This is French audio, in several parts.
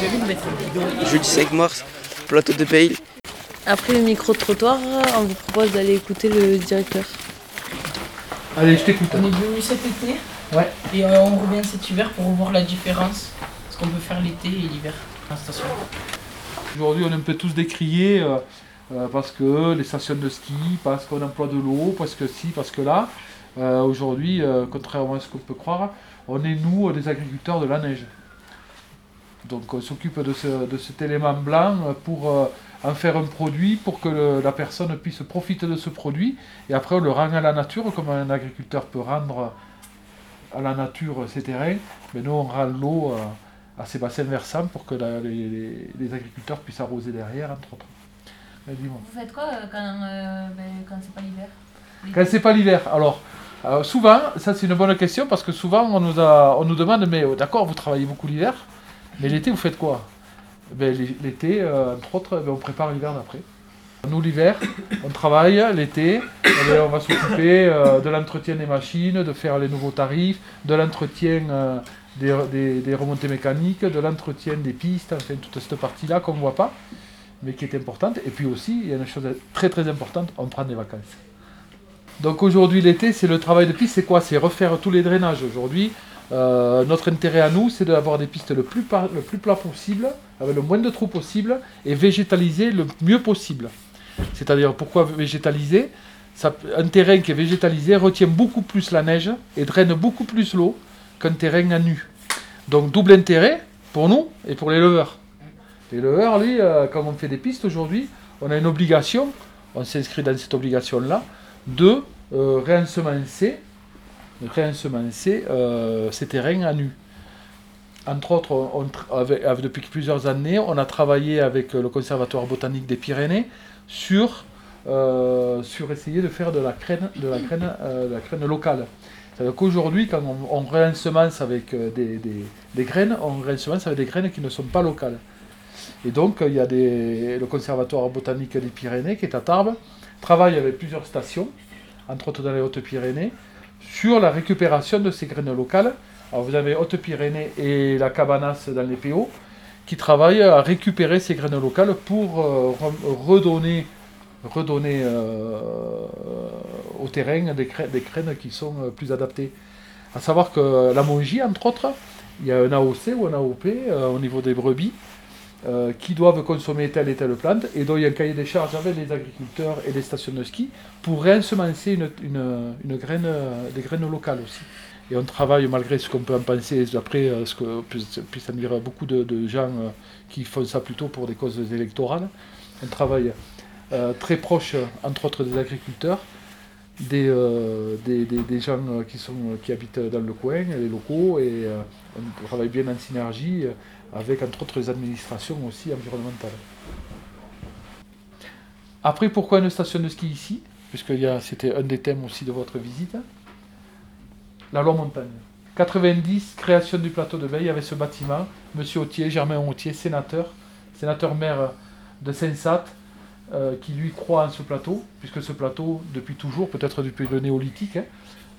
J'ai envie de mettre un bidon. Jeudi 5 mars, plateau de Bayle. Après le micro-trottoir, on vous propose d'aller écouter le directeur. Allez, je t'écoute. On est venu cet été Ouais. et euh, on revient cet hiver pour voir la différence. Ce qu'on peut faire l'été et l'hiver la station. Aujourd'hui, on est un peu tous décriés euh, euh, parce que les stations de ski, parce qu'on emploie de l'eau, parce que si, parce que là. Euh, Aujourd'hui, euh, contrairement à ce qu'on peut croire, on est nous des agriculteurs de la neige. Donc on s'occupe de, ce, de cet élément blanc euh, pour euh, en faire un produit pour que le- la personne puisse profiter de ce produit et après on le rend à la nature comme un agriculteur peut rendre à la nature ses terrains. Mais nous on rend l'eau euh, à ces bassins versants pour que la- les, agriculteurs puissent arroser derrière entre autres. Mais. Vous faites quoi euh, quand, euh, ben, quand c'est pas l'hiver? Quand c'est pas l'hiver, alors euh, souvent, ça c'est une bonne question parce que souvent on nous, a, on nous demande, mais euh, d'accord, vous travaillez beaucoup l'hiver, mais l'été vous faites quoi? Ben, L'été, euh, entre autres, ben, on prépare l'hiver d'après. Nous l'hiver, on travaille, l'été, on va s'occuper euh, de l'entretien des machines, de faire les nouveaux tarifs, de l'entretien euh, des, des- des remontées mécaniques, de l'entretien des pistes, enfin toute cette partie-là qu'on ne voit pas, mais qui est importante. Et puis aussi, il y a une chose très très importante, on prend des vacances. Donc aujourd'hui l'été, c'est le travail de piste, c'est quoi? C'est refaire tous les drainages. Aujourd'hui, euh, notre intérêt à nous, c'est d'avoir des pistes le plus, plat possible, avec le moins de trous possible, et végétaliser le mieux possible. C'est-à-dire, pourquoi végétaliser? Un terrain qui est végétalisé retient beaucoup plus la neige et draine beaucoup plus l'eau qu'un terrain à nu. Donc double intérêt pour nous et pour. Les leveurs, lui, euh, quand on fait des pistes aujourd'hui, on a une obligation, on s'inscrit dans cette obligation-là, de euh, réensemencer, réensemencer euh, ces terrains à nu. Entre autres, depuis plusieurs années, on a travaillé avec le Conservatoire botanique des Pyrénées sur, euh, sur essayer de faire de la graine, de la euh, locale. C'est-à-dire qu'aujourd'hui, quand on, on réensemence avec euh, des, des- graines, on réensemence avec des graines qui ne sont pas locales. Et donc, il y a le Conservatoire botanique des Pyrénées, qui est à Tarbes, travaille avec plusieurs stations, entre autres dans les Hautes-Pyrénées, sur la récupération de ces graines locales. Alors vous avez Hautes-Pyrénées et la Cabanas dans les PO, qui travaillent à récupérer ces graines locales pour euh, re- redonner, redonner euh, au terrain des, des graines qui sont euh, plus adaptées. À savoir que la Mongie, entre autres, il y a un AOC ou un AOP au niveau des brebis, euh, qui doivent consommer telle et telle plante, et donc il y a un cahier des charges avec les agriculteurs et les stations de ski pour réensemencer une, une, graine, euh, des graines locales aussi. Et on travaille, malgré ce qu'on peut en penser, après euh, ce que puisse, puisse en dire beaucoup de, gens qui font ça plutôt pour des causes électorales, on travaille très proche, entre autres, des agriculteurs, des, euh, des, des- des gens euh, qui, sont, qui habitent dans le coin, les locaux, et euh, on travaille bien en synergie euh, avec, entre autres, les administrations aussi environnementales. Après, pourquoi une station de ski ici? Puisque c'était un des thèmes aussi de votre visite. La loi montagne. 90, création du plateau de Veille avec ce bâtiment. Monsieur Autier, Germain Autier, sénateur, sénateur maire de Saint-Sat, euh, qui lui croit en ce plateau, puisque ce plateau, depuis toujours, peut-être depuis le néolithique, hein,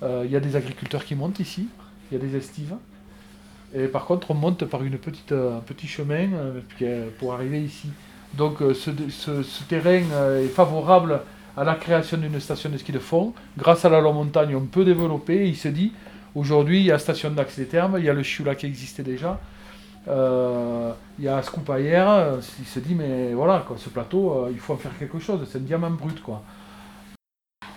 euh, il y a des agriculteurs qui montent ici, il y a des estives. Et par contre, on monte par euh, un petit chemin pour arriver ici. Donc ce, ce- terrain est favorable à la création d'une station de ski de fond. Grâce à la loi montagne, on peut développer. Il se dit, aujourd'hui, il y a la station d'Axe des Termes, il y a le Chioula qui existait déjà. Euh, il y a Scoop Air, euh, il se dit, mais voilà, ce plateau, euh, il faut en faire quelque chose, c'est un diamant brut.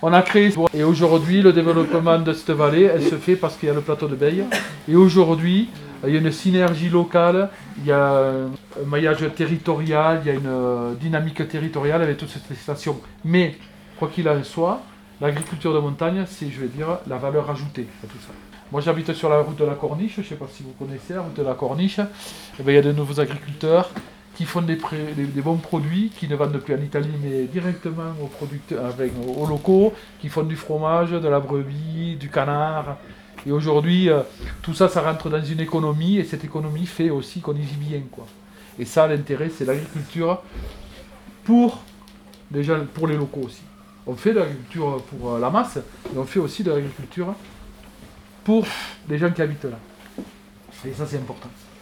On a créé, et aujourd'hui, le développement de cette vallée, elle se fait parce qu'il y a le plateau de Beille. Et aujourd'hui, il y a une synergie locale, il y a un maillage territorial, il y a une dynamique territoriale avec toutes ces stations. Mais, quoi qu'il en soit, l'agriculture de montagne, c'est, je vais dire, la valeur ajoutée à tout ça. Moi, j'habite sur la route de la Corniche, je ne sais pas si vous connaissez la route de la Corniche. Eh ben, il y a de nouveaux agriculteurs qui font des, bons produits, qui ne vendent plus en Italie, mais directement aux producteurs, avec, aux locaux, qui font du fromage, de la brebis, du canard. Et aujourd'hui, euh, tout ça, ça rentre dans une économie, et cette économie fait aussi qu'on y vit bien. Quoi. Et ça, l'intérêt, c'est l'agriculture pour pour les locaux aussi. On fait de l'agriculture pour euh, la masse, mais on fait aussi de l'agriculture pour les gens qui habitent là. Et ça, c'est important.